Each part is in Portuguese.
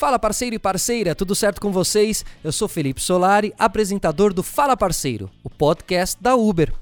Fala parceiro e parceira, tudo certo com vocês? Eu sou Felipe Solari, apresentador do Fala Parceiro, o podcast da Uber.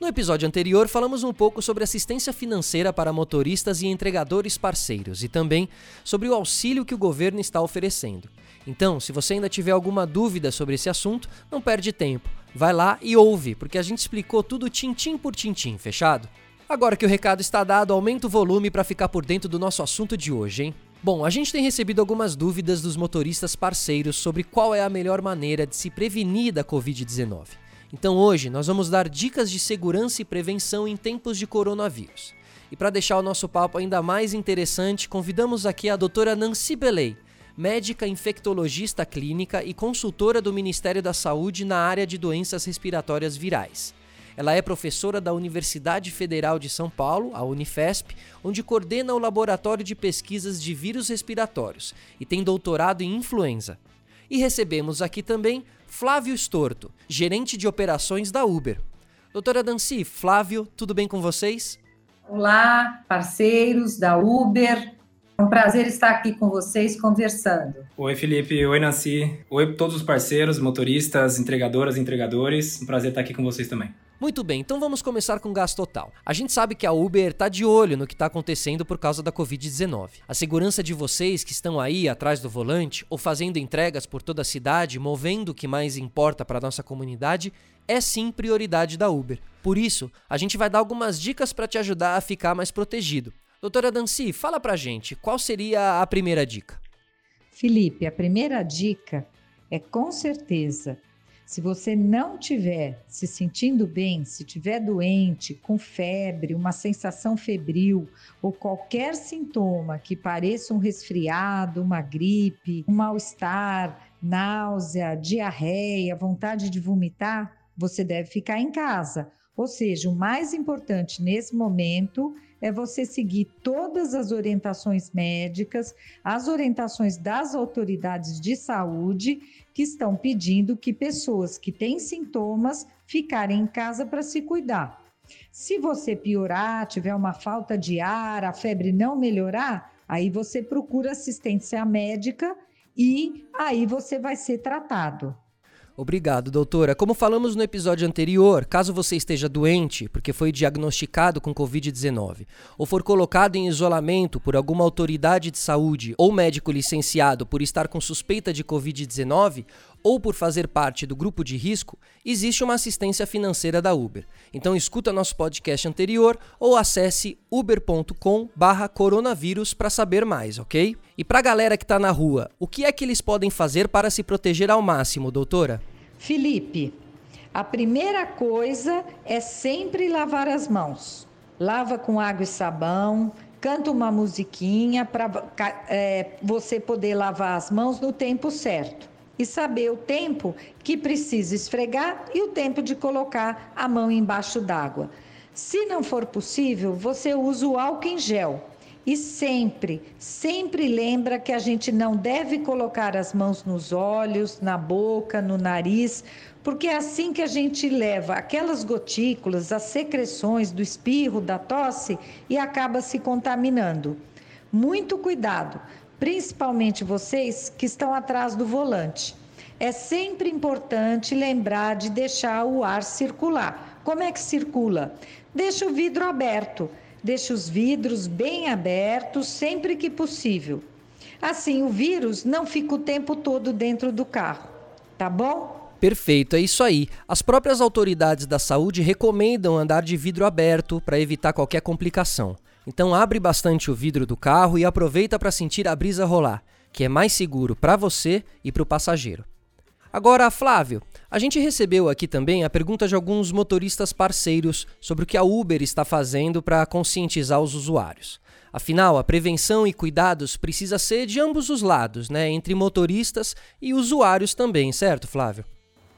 No episódio anterior, falamos um pouco sobre assistência financeira para motoristas e entregadores parceiros e também sobre o auxílio que o governo está oferecendo. Então, se você ainda tiver alguma dúvida sobre esse assunto, não perde tempo. Vai lá e ouve, porque a gente explicou tudo tintim por tintim, fechado? Agora que o recado está dado, aumenta o volume para ficar por dentro do nosso assunto de hoje, hein? Bom, a gente tem recebido algumas dúvidas dos motoristas parceiros sobre qual é a melhor maneira de se prevenir da Covid-19. Então hoje nós vamos dar dicas de segurança e prevenção em tempos de coronavírus. E para deixar o nosso papo ainda mais interessante, convidamos aqui a doutora Nancy Belay, médica infectologista clínica e consultora do Ministério da Saúde na área de doenças respiratórias virais. Ela é professora da Universidade Federal de São Paulo, a Unifesp, onde coordena o Laboratório de Pesquisas de Vírus Respiratórios e tem doutorado em influenza. E recebemos aqui também Flávio Storto, gerente de operações da Uber. Doutora Danci, Flávio, tudo bem com vocês? Olá, parceiros da Uber. É um prazer estar aqui com vocês conversando. Oi, Felipe. Oi, Nancy. Oi, todos os parceiros, motoristas, entregadoras, entregadores. Um prazer estar aqui com vocês também. Muito bem, então vamos começar com gasto total. A gente sabe que a Uber está de olho no que está acontecendo por causa da Covid-19. A segurança de vocês que estão aí atrás do volante ou fazendo entregas por toda a cidade, movendo o que mais importa para nossa comunidade, é sim prioridade da Uber. Por isso, a gente vai dar algumas dicas para te ajudar a ficar mais protegido. Doutora Dancy, fala pra gente, qual seria a primeira dica? Felipe, a primeira dica é com certeza se você não tiver se sentindo bem, se tiver doente, com febre, uma sensação febril ou qualquer sintoma que pareça um resfriado, uma gripe, um mal-estar, náusea, diarreia, vontade de vomitar, você deve ficar em casa. Ou seja, o mais importante nesse momento é você seguir todas as orientações médicas, as orientações das autoridades de saúde que estão pedindo que pessoas que têm sintomas ficarem em casa para se cuidar. Se você piorar, tiver uma falta de ar, a febre não melhorar, aí você procura assistência médica e aí você vai ser tratado. Obrigado, doutora. Como falamos no episódio anterior, caso você esteja doente porque foi diagnosticado com Covid-19 ou for colocado em isolamento por alguma autoridade de saúde ou médico licenciado por estar com suspeita de Covid-19 ou por fazer parte do grupo de risco, existe uma assistência financeira da Uber. Então escuta nosso podcast anterior ou acesse uber.com/coronavírus para saber mais, ok? E para a galera que está na rua, o que é que eles podem fazer para se proteger ao máximo, doutora? Felipe, a primeira coisa é sempre lavar as mãos. Lava com água e sabão, canta uma musiquinha para é, você poder lavar as mãos no tempo certo. E saber o tempo que precisa esfregar e o tempo de colocar a mão embaixo d'água. Se não for possível, você usa o álcool em gel e sempre, sempre lembra que a gente não deve colocar as mãos nos olhos, na boca, no nariz, porque é assim que a gente leva aquelas gotículas, as secreções do espirro, da tosse e acaba se contaminando. Muito cuidado, principalmente vocês que estão atrás do volante. É sempre importante lembrar de deixar o ar circular. Como é que circula? Deixa o vidro aberto Deixe os vidros bem abertos sempre que possível. Assim, o vírus não fica o tempo todo dentro do carro, tá bom? Perfeito, é isso aí. As próprias autoridades da saúde recomendam andar de vidro aberto para evitar qualquer complicação. Então abre bastante o vidro do carro e aproveita para sentir a brisa rolar, que é mais seguro para você e para o passageiro. Agora, Flávio, a gente recebeu aqui também a pergunta de alguns motoristas parceiros sobre o que a Uber está fazendo para conscientizar os usuários. Afinal, a prevenção e cuidados precisa ser de ambos os lados, né? Entre motoristas e usuários também, certo, Flávio?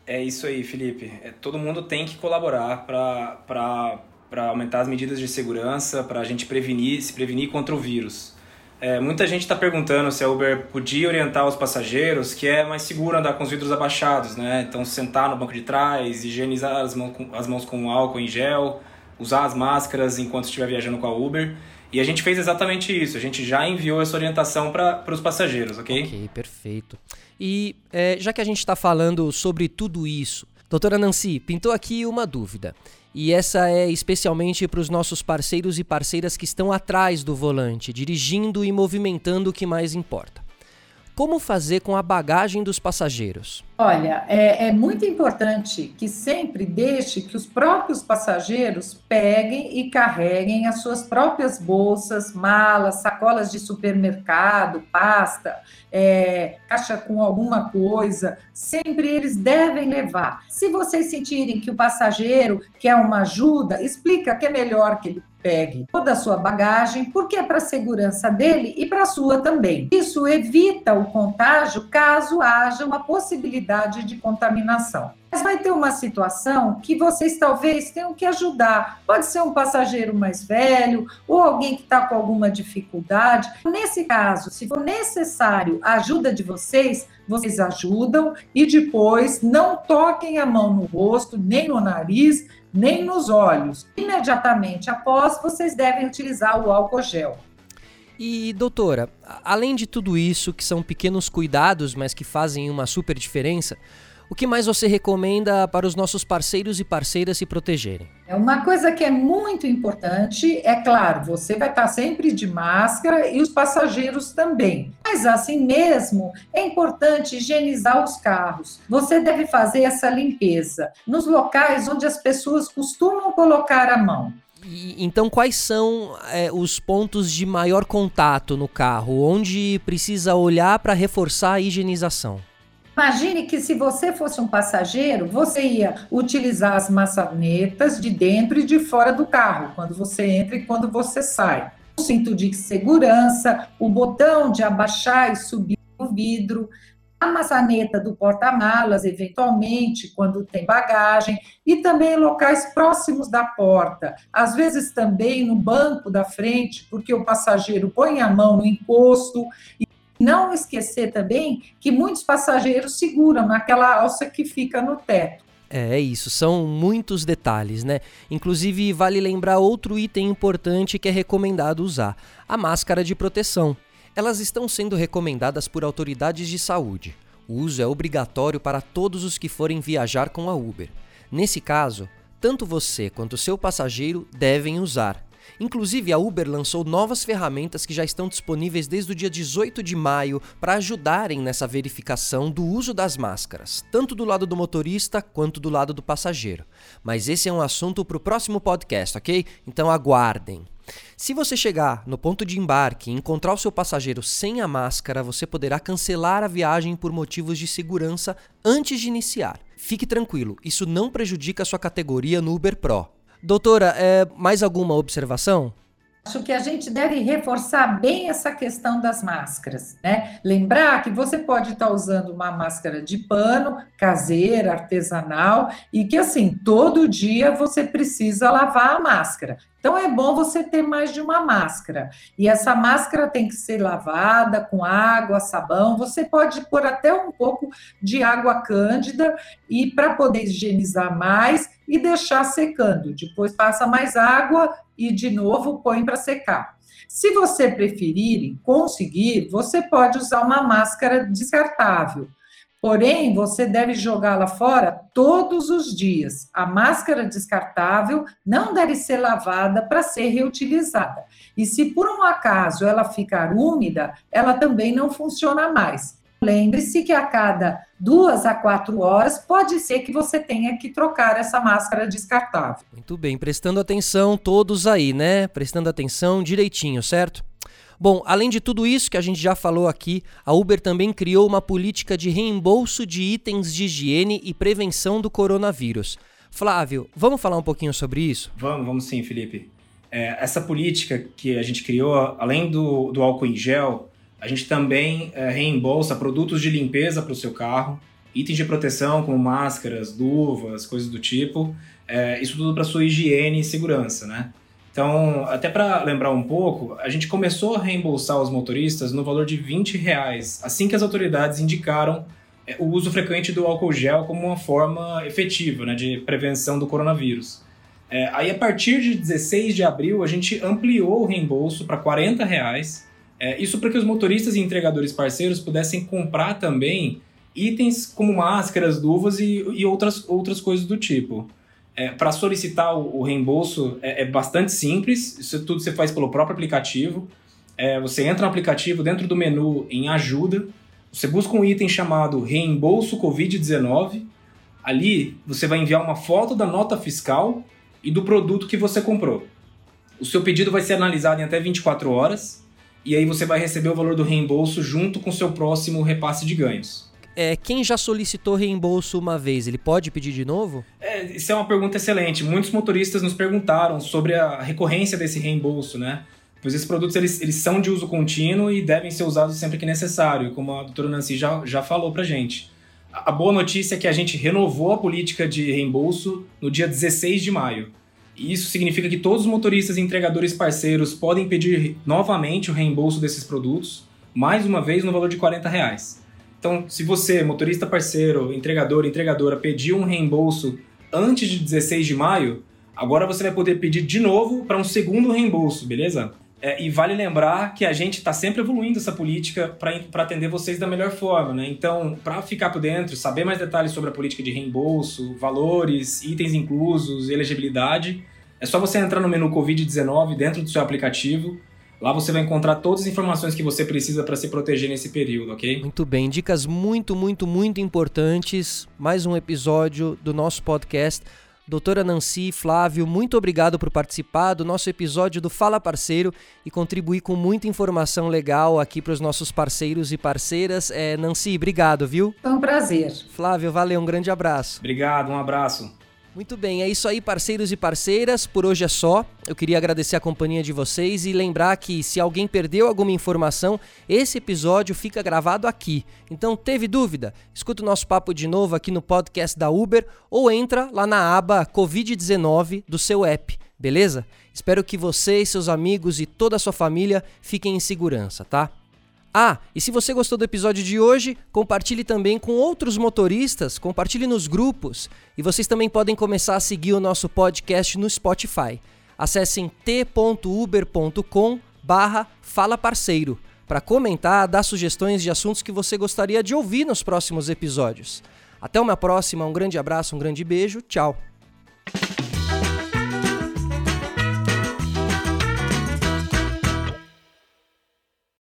É isso aí, Felipe. É, todo mundo tem que colaborar para aumentar as medidas de segurança, para a gente prevenir, se prevenir contra o vírus. É, muita gente está perguntando se a Uber podia orientar os passageiros que é mais seguro andar com os vidros abaixados, né? Então sentar no banco de trás, higienizar as mãos com, as mãos com álcool em gel, usar as máscaras enquanto estiver viajando com a Uber. E a gente fez exatamente isso, a gente já enviou essa orientação para os passageiros, ok? Ok, perfeito. E é, já que a gente está falando sobre tudo isso, doutora Nancy, pintou aqui uma dúvida. E essa é especialmente para os nossos parceiros e parceiras que estão atrás do volante, dirigindo e movimentando o que mais importa. Como fazer com a bagagem dos passageiros? Olha, é, é, muito importante que sempre deixe que os próprios passageiros peguem e carreguem as suas próprias bolsas, malas, sacolas de supermercado, pasta, é, caixa com alguma coisa. Sempre eles devem levar. Se vocês sentirem que o passageiro quer uma ajuda, explica que é melhor que ele pegue toda a sua bagagem, porque é para a segurança dele e para a sua também. Isso evita o contágio caso haja uma possibilidade de contaminação. Mas vai ter uma situação que vocês talvez tenham que ajudar. Pode ser um passageiro mais velho ou alguém que está com alguma dificuldade. Nesse caso, se for necessário a ajuda de vocês, vocês ajudam e depois não toquem a mão no rosto, nem no nariz, nem nos olhos. Imediatamente após, vocês devem utilizar o álcool gel. E, doutora, além de tudo isso, que são pequenos cuidados, mas que fazem uma super diferença, o que mais você recomenda para os nossos parceiros e parceiras se protegerem? É uma coisa que é muito importante, é claro, você vai estar sempre de máscara e os passageiros também. Mas assim mesmo, é importante higienizar os carros. Você deve fazer essa limpeza nos locais onde as pessoas costumam colocar a mão. E, então, quais são é, os pontos de maior contato no carro, onde precisa olhar para reforçar a higienização? Imagine que se você fosse um passageiro, você ia utilizar as maçanetas de dentro e de fora do carro, quando você entra e quando você sai. O cinto de segurança, o botão de abaixar e subir o vidro, a maçaneta do porta-malas, eventualmente, quando tem bagagem, e também locais próximos da porta, às vezes também no banco da frente, porque o passageiro põe a mão no encosto e não esquecer também que muitos passageiros seguram naquela alça que fica no teto. É isso, são muitos detalhes, né? Inclusive, vale lembrar outro item importante que é recomendado usar: a máscara de proteção. Elas estão sendo recomendadas por autoridades de saúde. O uso é obrigatório para todos os que forem viajar com a Uber. Nesse caso, tanto você quanto seu passageiro devem usar. Inclusive, a Uber lançou novas ferramentas que já estão disponíveis desde o dia 18 de maio para ajudarem nessa verificação do uso das máscaras, tanto do lado do motorista quanto do lado do passageiro. Mas esse é um assunto para o próximo podcast, ok? Então aguardem. Se você chegar no ponto de embarque e encontrar o seu passageiro sem a máscara, você poderá cancelar a viagem por motivos de segurança antes de iniciar. Fique tranquilo, isso não prejudica a sua categoria no Uber Pro. Doutora, é, mais alguma observação? Acho que a gente deve reforçar bem essa questão das máscaras, né? Lembrar que você pode estar usando uma máscara de pano, caseira, artesanal, e que assim, todo dia você precisa lavar a máscara. Então é bom você ter mais de uma máscara. E essa máscara tem que ser lavada com água, sabão. Você pode pôr até um pouco de água cândida e para poder higienizar mais e deixar secando. Depois passa mais água e de novo põe para secar. Se você preferir conseguir, você pode usar uma máscara descartável. Porém, você deve jogá-la fora todos os dias. A máscara descartável não deve ser lavada para ser reutilizada. E se por um acaso ela ficar úmida, ela também não funciona mais. Lembre-se que a cada duas a quatro horas pode ser que você tenha que trocar essa máscara descartável. Muito bem, prestando atenção todos aí, né? Prestando atenção direitinho, certo? Bom, além de tudo isso que a gente já falou aqui, a Uber também criou uma política de reembolso de itens de higiene e prevenção do coronavírus. Flávio, vamos falar um pouquinho sobre isso? Vamos, vamos sim, Felipe. É, essa política que a gente criou, além do, do álcool em gel, a gente também é, reembolsa produtos de limpeza para o seu carro, itens de proteção como máscaras, luvas, coisas do tipo. É, isso tudo para sua higiene e segurança, né? Então, até para lembrar um pouco, a gente começou a reembolsar os motoristas no valor de 20 reais, assim que as autoridades indicaram é, o uso frequente do álcool gel como uma forma efetiva né, de prevenção do coronavírus. É, aí, a partir de 16 de abril, a gente ampliou o reembolso para 40 reais. É, isso para que os motoristas e entregadores parceiros pudessem comprar também itens como máscaras, luvas e, e outras, outras coisas do tipo. É, para solicitar o, o reembolso é, é, bastante simples, isso tudo você faz pelo próprio aplicativo. É, você entra no aplicativo, dentro do menu em ajuda, você busca um item chamado Reembolso Covid-19. Ali você vai enviar uma foto da nota fiscal e do produto que você comprou. O seu pedido vai ser analisado em até 24 horas e aí você vai receber o valor do reembolso junto com o seu próximo repasse de ganhos. É, quem já solicitou reembolso uma vez, ele pode pedir de novo? É, isso é uma pergunta excelente. Muitos motoristas nos perguntaram sobre a recorrência desse reembolso, né? Pois esses produtos eles, eles são de uso contínuo e devem ser usados sempre que necessário, como a doutora Nancy já, já falou pra gente. A boa notícia é que a gente renovou a política de reembolso no dia 16 de maio. Isso significa que todos os motoristas e entregadores parceiros podem pedir novamente o reembolso desses produtos, mais uma vez no valor de 40 reais. Então, se você, motorista parceiro, entregador, entregadora, pediu um reembolso antes de 16 de maio, agora você vai poder pedir de novo para um segundo reembolso, beleza? É, e vale lembrar que a gente está sempre evoluindo essa política para atender vocês da melhor forma, né? Então, para ficar por dentro, saber mais detalhes sobre a política de reembolso, valores, itens inclusos, elegibilidade, é só você entrar no menu Covid-19 dentro do seu aplicativo. Lá você vai encontrar todas as informações que você precisa para se proteger nesse período, ok? Muito bem, dicas muito, muito, muito importantes. Mais um episódio do nosso podcast Doutora Nancy, Flávio, muito obrigado por participar do nosso episódio do Fala Parceiro e contribuir com muita informação legal aqui para os nossos parceiros e parceiras. É, Nancy, obrigado, viu? Foi um prazer. Flávio, valeu, um grande abraço. Obrigado, um abraço. Muito bem, é isso aí, parceiros e parceiras. Por hoje é só. Eu queria agradecer a companhia de vocês e lembrar que se alguém perdeu alguma informação, esse episódio fica gravado aqui. Então, teve dúvida? Escuta o nosso papo de novo aqui no podcast da Uber ou entra lá na aba Covid-19 do seu app, beleza? Espero que você, seus amigos e toda a sua família fiquem em segurança, tá? Ah, e se você gostou do episódio de hoje, compartilhe também com outros motoristas, compartilhe nos grupos. E vocês também podem começar a seguir o nosso podcast no Spotify. Acessem t.uber.com barra Fala Parceiro para comentar, dar sugestões de assuntos que você gostaria de ouvir nos próximos episódios. Até uma próxima, um grande abraço, um grande beijo, tchau!